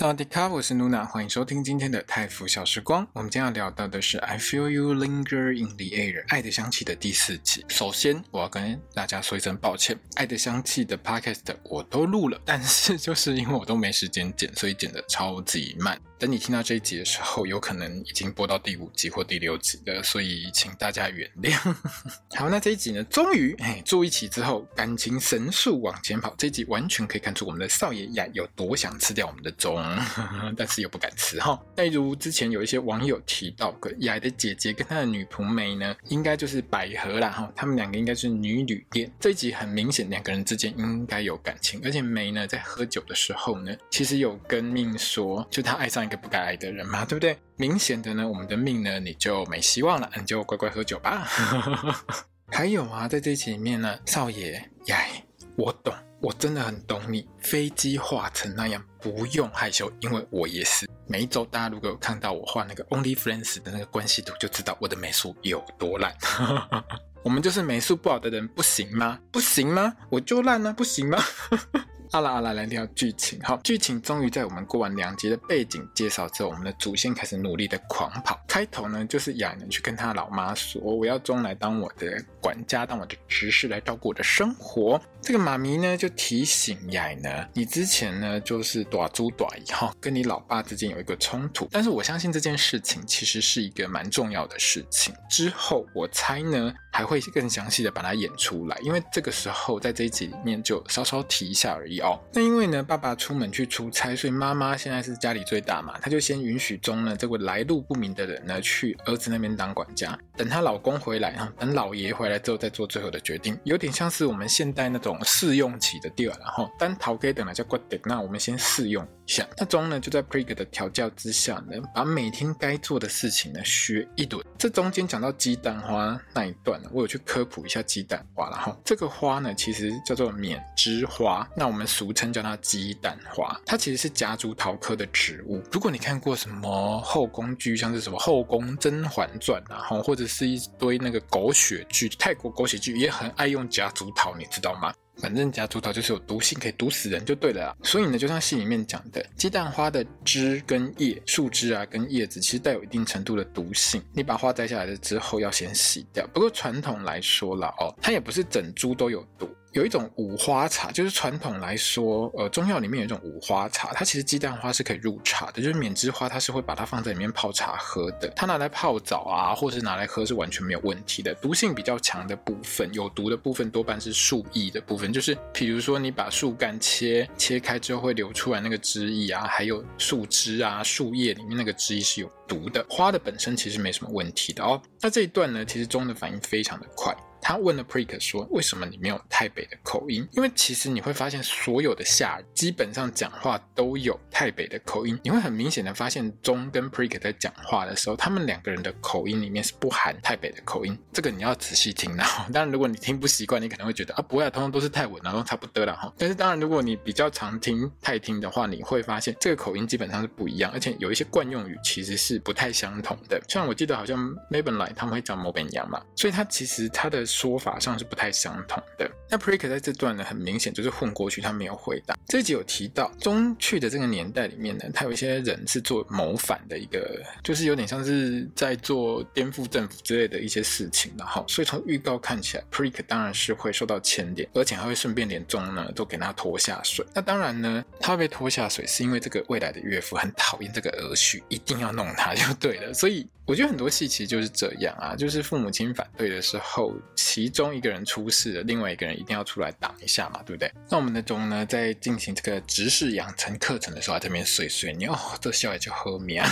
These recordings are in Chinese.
大家好，我是 Luna，欢迎收听今天的泰服小时光。我们今天要聊到的是《I Feel You Linger in the Air》爱的香气的第四集。首先，我要跟大家说一声抱歉，《爱的香气》的 Podcast 我都录了，但是就是因为我都没时间剪，所以剪得超级慢。等你听到这一集的时候，有可能已经播到第五集或第六集了，所以请大家原谅。好，那这一集呢，终于哎住一起之后，感情神速往前跑。这一集完全可以看出我们的少爷雅有多想吃掉我们的钟，但是又不敢吃哈。例如之前有一些网友提到过，雅的姐姐跟他的女仆梅呢，应该就是百合啦哈，他们两个应该是女旅恋。这一集很明显，两个人之间应该有感情，而且梅呢在喝酒的时候呢，其实有跟命说，就他爱上。一个不该爱的人嘛，对不对？明显的呢，我们的命呢，你就没希望了，你就乖乖喝酒吧。还有啊，在这一集里面呢，少爷呀，我懂，我真的很懂你。飞机画成那样，不用害羞，因为我也是。每一周大家如果有看到我画那个 Only Friends 的那个关系图，就知道我的美术有多烂。我们就是美术不好的人，不行吗？不行吗？我就烂了，不行吗？好啦好啦，来聊剧情。好，剧情终于在我们过完两集的背景介绍之后，我们的主线开始努力的狂跑。开头呢，就是雅呢去跟他老妈说：“我要钟来当我的管家，当我的执事来照顾我的生活。”这个妈咪呢就提醒雅呢：“你之前呢就是大猪大姨哈，跟你老爸之间有一个冲突，但是我相信这件事情其实是一个蛮重要的事情。之后我猜呢还会更详细的把它演出来，因为这个时候在这一集里面就稍稍提一下而已。”哦，那因为呢，爸爸出门去出差，所以妈妈现在是家里最大嘛，她就先允许中呢这位来路不明的人呢去儿子那边当管家，等她老公回来哈，等老爷回来之后再做最后的决定，有点像是我们现代那种试用期的地儿，然后单桃可以等了叫 Gudet，，那我们先试用下。那钟呢就在 Prig 的调教之下呢，把每天该做的事情呢学一轮。这中间讲到鸡蛋花那一段呢，我有去科普一下鸡蛋花，然后这个花呢其实叫做缅栀花，那我们。俗称叫它鸡蛋花，它其实是夹竹桃科的植物。如果你看过什么后宫剧，像是什么《后宫甄嬛传》啊，或者是一堆那个狗血剧，泰国狗血剧也很爱用夹竹桃，你知道吗？反正夹竹桃就是有毒性，可以毒死人就对了啊。所以呢，就像戏里面讲的，鸡蛋花的枝跟叶、树枝啊跟叶子，其实带有一定程度的毒性。你把花摘下来了之后，要先洗掉。不过传统来说了哦，它也不是整株都有毒。有一种五花茶，就是传统来说，呃，中药里面有一种五花茶，它其实鸡蛋花是可以入茶的，就是缅栀花它是会把它放在里面泡茶喝的，它拿来泡澡啊，或是拿来喝是完全没有问题的。毒性比较强的部分，有毒的部分多半是树液的部分，就是比如说你把树干切切开之后会流出来那个汁液啊，还有树枝啊、树叶里面那个汁液是有毒的。花的本身其实没什么问题的哦。那这一段呢，其实钟的反应非常的快。他问了 Prick 说：“为什么你没有台北的口音？因为其实你会发现，所有的下基本上讲话都有台北的口音。你会很明显的发现，钟跟 Prick 在讲话的时候，他们两个人的口音里面是不含台北的口音。这个你要仔细听。然后，当然如果你听不习惯，你可能会觉得啊，不会啊，通通都是泰文，然后差不多了哈。但是当然，如果你比较常听泰听的话，你会发现这个口音基本上是不一样，而且有一些惯用语其实是不太相同的。像我记得好像 Mayben 来他们会讲某本洋嘛，所以他其实他的。说法上是不太相同的。那 Prig 在这段呢，很明显就是混过去，他没有回答。这集有提到，中去的这个年代里面呢，他有一些人是做谋反的一个，就是有点像是在做颠覆政府之类的一些事情。然后，所以从预告看起来，Prig 当然是会受到牵连，而且还会顺便连钟呢都给他拖下水。那当然呢，他被拖下水是因为这个未来的岳父很讨厌这个儿婿，一定要弄他就对了。所以。我觉得很多戏其实就是这样啊，就是父母亲反对的时候，其中一个人出事了，另外一个人一定要出来挡一下嘛，对不对？那我们的钟呢，在进行这个直视养成课程的时候，在这边碎碎念，哦，这笑也就喝面。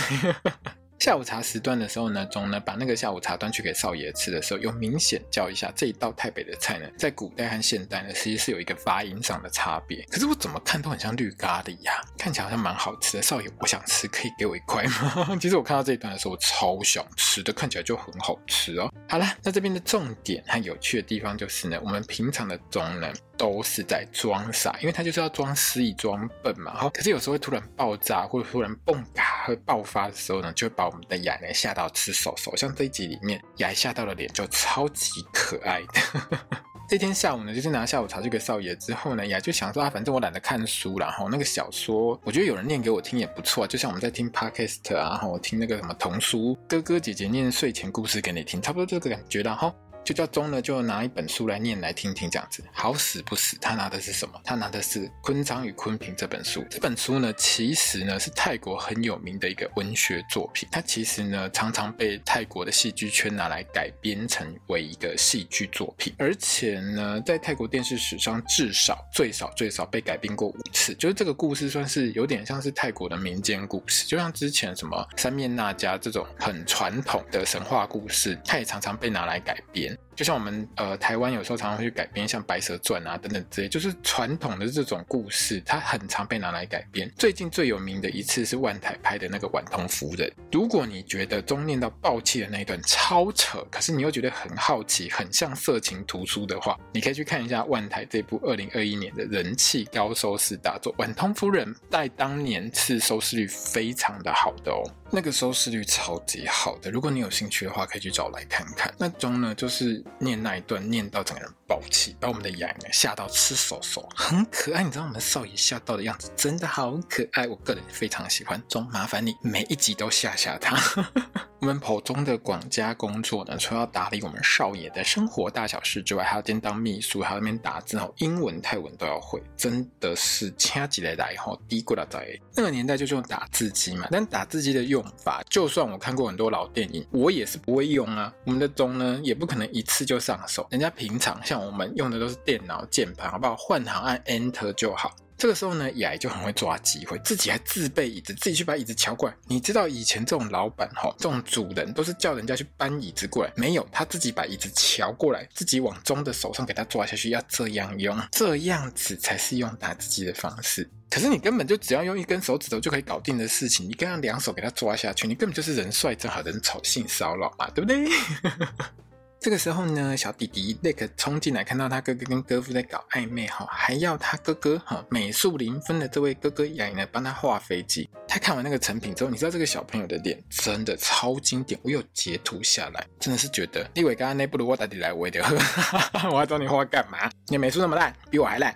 下午茶时段的时候呢，总呢把那个下午茶端去给少爷吃的时候，有明显叫一下这一道台北的菜呢，在古代和现代呢，其实是有一个发音上的差别。可是我怎么看都很像绿咖喱呀，看起来好像蛮好吃的。少爷，我想吃，可以给我一块吗？其实我看到这一段的时候，我超想吃的，看起来就很好吃哦。好了，那这边的重点和有趣的地方就是呢，我们平常的中呢。都是在装傻，因为他就是要装失忆、装笨嘛。好，可是有时候会突然爆炸，或者突然蹦嘎会爆发的时候呢，就会把我们的雅呢吓到吃手手。像这一集里面，雅吓到了脸就超级可爱的。这天下午呢，就是拿下午茶去给少爷之后呢，雅就想说啊，反正我懒得看书，然后那个小说，我觉得有人念给我听也不错，就像我们在听 podcast 啊，然后我听那个什么童书，哥哥姐姐念睡前故事给你听，差不多这个感觉，然后。就叫钟呢，就拿一本书来念来听听，这样子。好死不死，他拿的是什么？他拿的是《昆章与昆平》这本书。这本书呢，其实呢是泰国很有名的一个文学作品。它其实呢常常被泰国的戏剧圈拿来改编成为一个戏剧作品，而且呢，在泰国电视史上至少最少最少被改编过五就是这个故事算是有点像是泰国的民间故事，就像之前什么三面那家这种很传统的神话故事，它也常常被拿来改编。就像我们呃台湾有时候常常会去改编像《白蛇传》啊等等之类，就是传统的这种故事，它很常被拿来改编。最近最有名的一次是万台拍的那个《晚通夫人》。如果你觉得中念到爆气的那一段超扯，可是你又觉得很好奇，很像色情图书的话，你可以去看一下万台这部二零二一年的人气高收视大作《晚通夫人》，在当年是收视率非常的好的哦。那个收视率超级好的，如果你有兴趣的话，可以去找来看看。那中呢，就是念那一段，念到整个人宝气，把我们的雅呢吓到吃手手，很可爱。你知道我们少爷吓到的样子真的好可爱，我个人非常喜欢。钟，麻烦你每一集都吓吓他。我们普通的管家工作呢，除了要打理我们少爷的生活大小事之外，还要兼当秘书，还要那边打字，然后英文、泰文都要会，真的是掐起来来吼，低过了在。那个年代就是用打字机嘛，但打字机的用法，就算我看过很多老电影，我也是不会用啊。我们的钟呢，也不可能一次就上手，人家平常像我们用的都是电脑键盘，好不好？换行按 Enter 就好。这个时候呢，雅就很会抓机会，自己还自备椅子，自己去把椅子乔过来。你知道以前这种老板哈，这种主人都是叫人家去搬椅子过来，没有，他自己把椅子乔过来，自己往钟的手上给他抓下去，要这样用，这样子才是用打字机的方式。可是你根本就只要用一根手指头就可以搞定的事情，你刚刚两手给他抓下去，你根本就是人帅真好人丑性骚扰嘛，对不对？这个时候呢，小弟弟立刻冲进来，看到他哥哥跟哥夫在搞暧昧哈，还要他哥哥哈美术零分的这位哥哥雅呢帮他画飞机。他看完那个成品之后，你知道这个小朋友的脸真的超经典，我有截图下来，真的是觉得立伟刚刚那不如我打底来我的，我要找你画干嘛？你美术那么烂，比我还烂。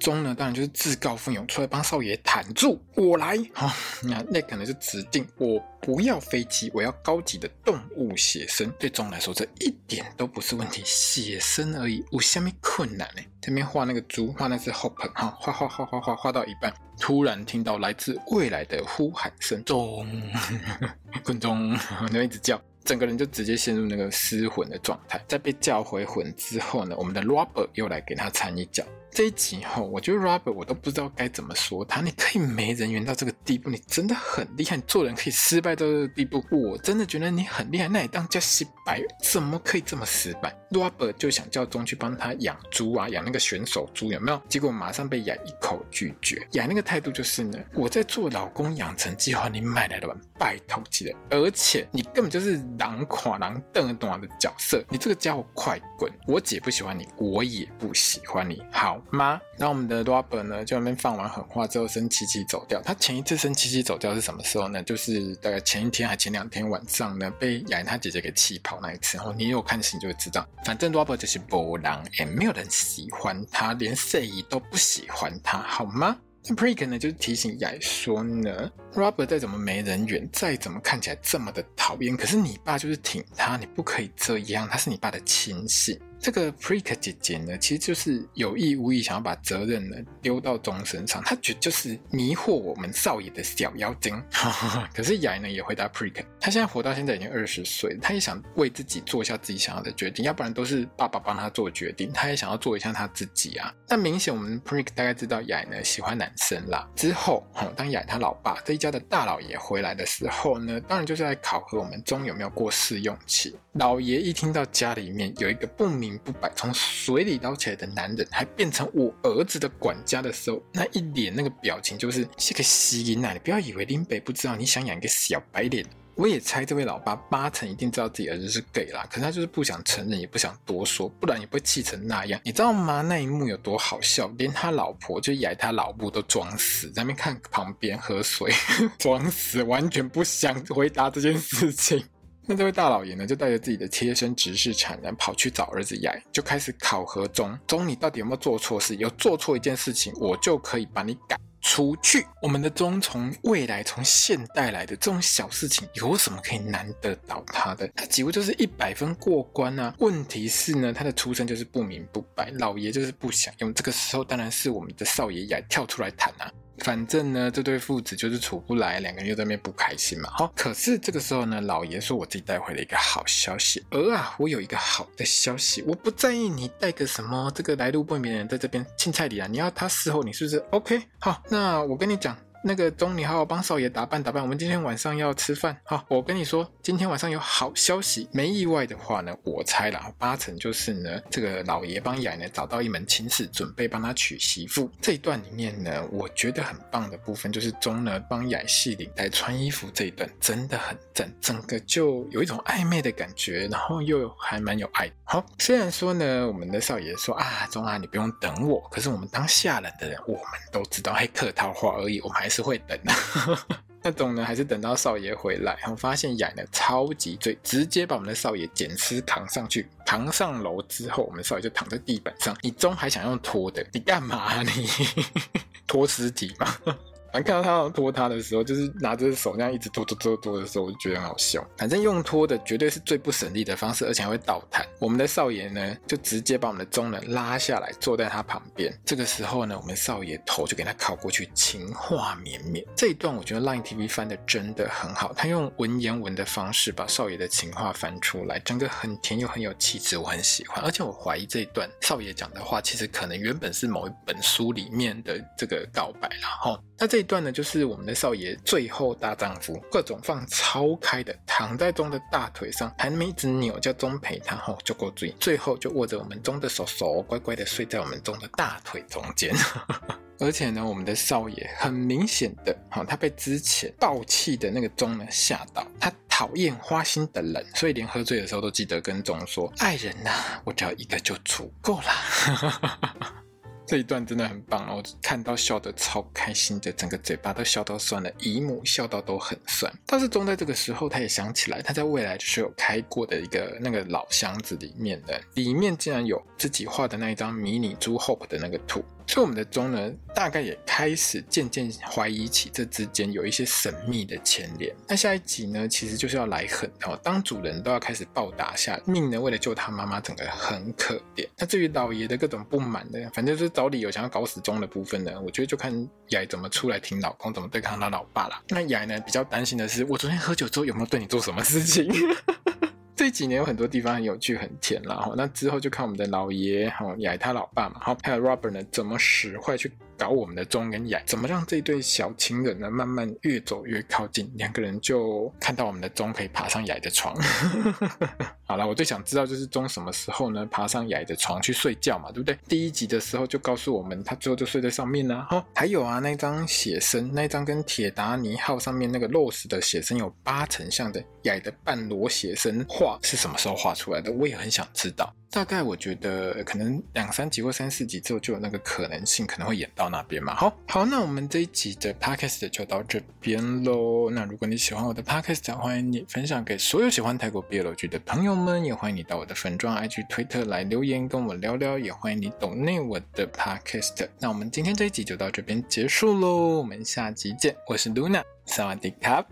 钟呢，当然就是自告奋勇出来帮少爷坦住，我来。哈、哦，那那可能是指定我不要飞机，我要高级的动物写生。对钟来说，这一点都不是问题，写生而已，有什么困难呢？这边画那个猪，画那只 Hopper，哈，画画画画画画到一半，突然听到来自未来的呼喊声，钟，滚钟，就一直叫。整个人就直接陷入那个失魂的状态，在被叫回魂之后呢，我们的 Robert 又来给他掺一脚。这一集后，我觉得 Robert 我都不知道该怎么说他。你可以没人缘到这个地步，你真的很厉害。你做人可以失败到这个地步，我真的觉得你很厉害。那你当叫失败，怎么可以这么失败？Robert 就想叫钟去帮他养猪啊，养那个选手猪有没有？结果马上被雅一口拒绝。雅那个态度就是呢，我在做老公养成计划，你买来的吧，拜托起来。而且你根本就是狼垮狼瞪短的角色，你这个家伙快滚！我姐不喜欢你，我也不喜欢你，好。吗，然后我们的 Robert 呢，就那边放完狠话之后，生气气走掉。他前一次生气气走掉是什么时候呢？就是大概前一天还前两天晚上呢，被雅他姐姐给气跑那一次。然后你有看戏就会知道，反正 Robert 就是波浪，也没有人喜欢他，连睡衣都不喜欢他，好吗？那 Prik 呢，就是提醒雅说呢，Robert 再怎么没人缘，再怎么看起来这么的讨厌，可是你爸就是挺他，你不可以这样，他是你爸的亲信。这个 Prik 姐姐呢，其实就是有意无意想要把责任呢丢到钟身上，她觉就是迷惑我们少爷的小妖精。可是雅呢也回答 Prik，他现在活到现在已经二十岁她，也想为自己做一下自己想要的决定，要不然都是爸爸帮他做决定，他也想要做一下他自己啊。那明显我们 Prik 大概知道雅呢喜欢男生啦。之后，当雅他老爸这一家的大老爷回来的时候呢，当然就是来考核我们钟有没有过试用期。老爷一听到家里面有一个不明不白从水里捞起来的男人，还变成我儿子的管家的时候，那一脸那个表情就是这个吸引啊！你不要以为林北不知道，你想养一个小白脸。我也猜这位老爸八成一定知道自己儿子是 gay 啦，可是他就是不想承认，也不想多说，不然也不会气成那样。你知道吗？那一幕有多好笑？连他老婆就演他老婆都装死，在那边看旁边喝水，装死，完全不想回答这件事情。那这位大老爷呢，就带着自己的贴身执事产人跑去找儿子雅，就开始考核中中，你到底有没有做错事？有做错一件事情，我就可以把你赶出去。我们的中从未来从现代来的这种小事情，有什么可以难得倒他的？他几乎就是一百分过关啊！问题是呢，他的出身就是不明不白，老爷就是不想用。这个时候当然是我们的少爷雅跳出来谈啊。反正呢，这对父子就是处不来，两个人又在那边不开心嘛。好，可是这个时候呢，老爷说我自己带回了一个好消息。儿啊，我有一个好的消息，我不在意你带个什么这个来路不明的人在这边青菜里啊，你要他伺候你是不是？OK，好，那我跟你讲。那个钟，你好好帮少爷打扮打扮。我们今天晚上要吃饭。好，我跟你说，今天晚上有好消息。没意外的话呢，我猜啦，八成就是呢，这个老爷帮雅呢找到一门亲事，准备帮他娶媳妇。这一段里面呢，我觉得很棒的部分就是钟呢帮雅系领带穿衣服这一段真的很赞，整个就有一种暧昧的感觉，然后又还蛮有爱。好，虽然说呢，我们的少爷说啊，钟啊，你不用等我，可是我们当下人的人，我们都知道，嘿，客套话而已，我们还。是会等的，那种呢，还是等到少爷回来，然后发现雅呢超级醉，直接把我们的少爷捡尸扛上去，扛上楼之后，我们少爷就躺在地板上。你钟还想用拖的？你干嘛你？拖尸体吗？反正看到他要拖他的时候，就是拿着手那样一直拖拖拖拖的时候，我就觉得很好笑。反正用拖的绝对是最不省力的方式，而且还会倒弹。我们的少爷呢，就直接把我们的中人拉下来，坐在他旁边。这个时候呢，我们少爷头就给他靠过去，情话绵绵。这一段我觉得 Line TV 翻的真的很好，他用文言文的方式把少爷的情话翻出来，整个很甜又很有气质，我很喜欢。而且我怀疑这一段少爷讲的话，其实可能原本是某一本书里面的这个告白，然后。那这一段呢，就是我们的少爷最后大丈夫，各种放超开的，躺在钟的大腿上，还没一直扭，叫钟陪他，吼，就够醉，最后就握着我们钟的手，手乖乖的睡在我们钟的大腿中间。而且呢，我们的少爷很明显的，哈，他被之前爆气的那个钟呢吓到，他讨厌花心的人，所以连喝醉的时候都记得跟钟说：“爱人呐、啊，我只要一个就足够了。” 这一段真的很棒，我看到笑得超开心的，整个嘴巴都笑到酸了，姨母笑到都很酸。但是中在这个时候，他也想起来，他在未来就是有开过的一个那个老箱子里面的，里面竟然有自己画的那一张迷你猪 Hope 的那个图。所以我们的钟呢，大概也开始渐渐怀疑起这之间有一些神秘的牵连。那下一集呢，其实就是要来狠哦，当主人都要开始暴打下命呢，为了救他妈妈，整个很可怜。那至于老爷的各种不满的，反正就是找理由想要搞死钟的部分呢，我觉得就看雅怎么出来挺老公，怎么对抗他老爸啦。那雅呢，比较担心的是，我昨天喝酒之后有没有对你做什么事情？这几年有很多地方很有趣、很甜啦。哈。那之后就看我们的老爷哈，雅他老爸嘛，好，还有 Robert 呢，怎么使坏去搞我们的钟跟雅，怎么让这对小情人呢慢慢越走越靠近，两个人就看到我们的钟可以爬上雅的床。好了，我最想知道就是钟什么时候呢爬上雅的床去睡觉嘛，对不对？第一集的时候就告诉我们，他最后就睡在上面呢。哈，还有啊，那张写生，那张跟铁达尼号上面那个 Rose 的写生有八成像的雅的半裸写生画。是什么时候画出来的？我也很想知道。大概我觉得可能两三集或三四集之后就有那个可能性，可能会演到那边嘛。好，好，那我们这一集的 podcast 就到这边喽。那如果你喜欢我的 podcast，欢迎你分享给所有喜欢泰国 BL 剧的朋友们，也欢迎你到我的粉专 IG 推特来留言跟我聊聊，也欢迎你抖内我的 podcast。那我们今天这一集就到这边结束喽，我们下集见。我是 Luna，萨瓦迪卡。